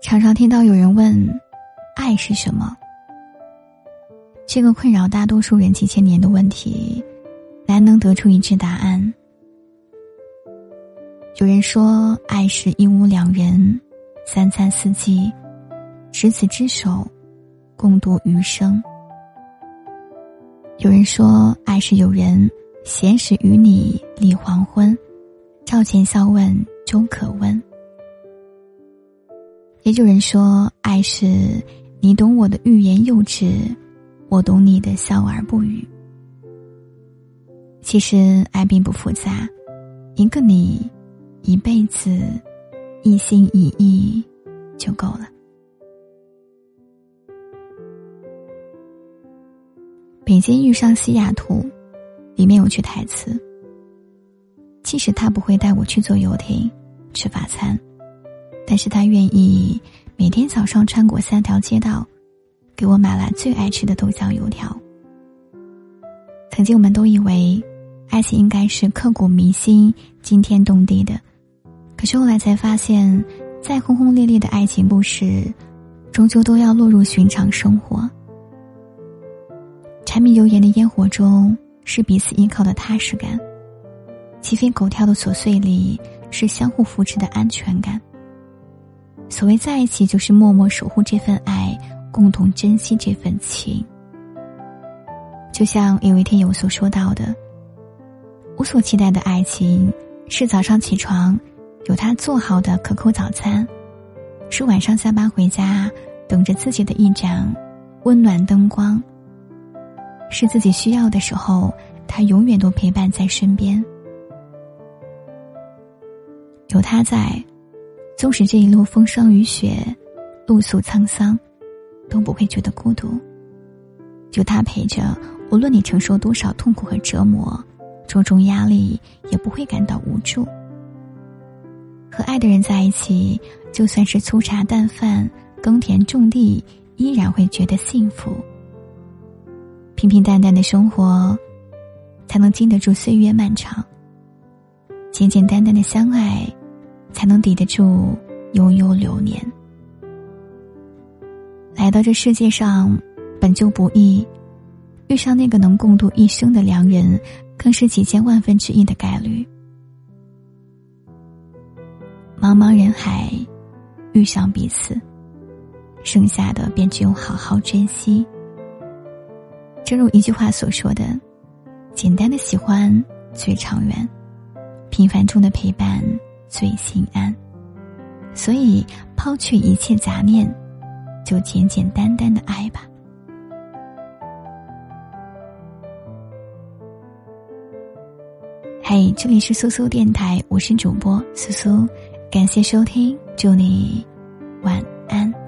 常常听到有人问：“爱是什么？”这个困扰大多数人几千年的问题，难能得出一致答案。有人说，爱是一屋两人，三餐四季，执子之手，共度余生。有人说，爱是有人闲时与你立黄昏，朝前笑问终可温。也有人说，爱是你懂我的欲言又止，我懂你的笑而不语。其实爱并不复杂，一个你，一辈子，一心一意就够了。北京遇上西雅图，里面有句台词：即使他不会带我去坐游艇，吃法餐。但是他愿意每天早上穿过三条街道，给我买来最爱吃的豆浆油条。曾经我们都以为，爱情应该是刻骨铭心、惊天动地的，可是后来才发现，再轰轰烈烈的爱情故事，终究都要落入寻常生活。柴米油盐的烟火中，是彼此依靠的踏实感；鸡飞狗跳的琐碎里，是相互扶持的安全感。所谓在一起，就是默默守护这份爱，共同珍惜这份情。就像有一天有所说到的，我所期待的爱情，是早上起床有他做好的可口早餐，是晚上下班回家等着自己的一盏温暖灯光，是自己需要的时候，他永远都陪伴在身边，有他在。纵使这一路风霜雨雪，露宿沧桑，都不会觉得孤独。有他陪着，无论你承受多少痛苦和折磨，重重压力也不会感到无助。和爱的人在一起，就算是粗茶淡饭、耕田种地，依然会觉得幸福。平平淡淡的生活，才能经得住岁月漫长。简简单单的相爱。才能抵得住悠悠流年。来到这世界上，本就不易，遇上那个能共度一生的良人，更是几千万分之一的概率。茫茫人海，遇上彼此，剩下的便只有好好珍惜。正如一句话所说的：“简单的喜欢最长远，平凡中的陪伴。”最心安，所以抛去一切杂念，就简简单单的爱吧。嘿，这里是苏苏电台，我是主播苏苏，感谢收听，祝你晚安。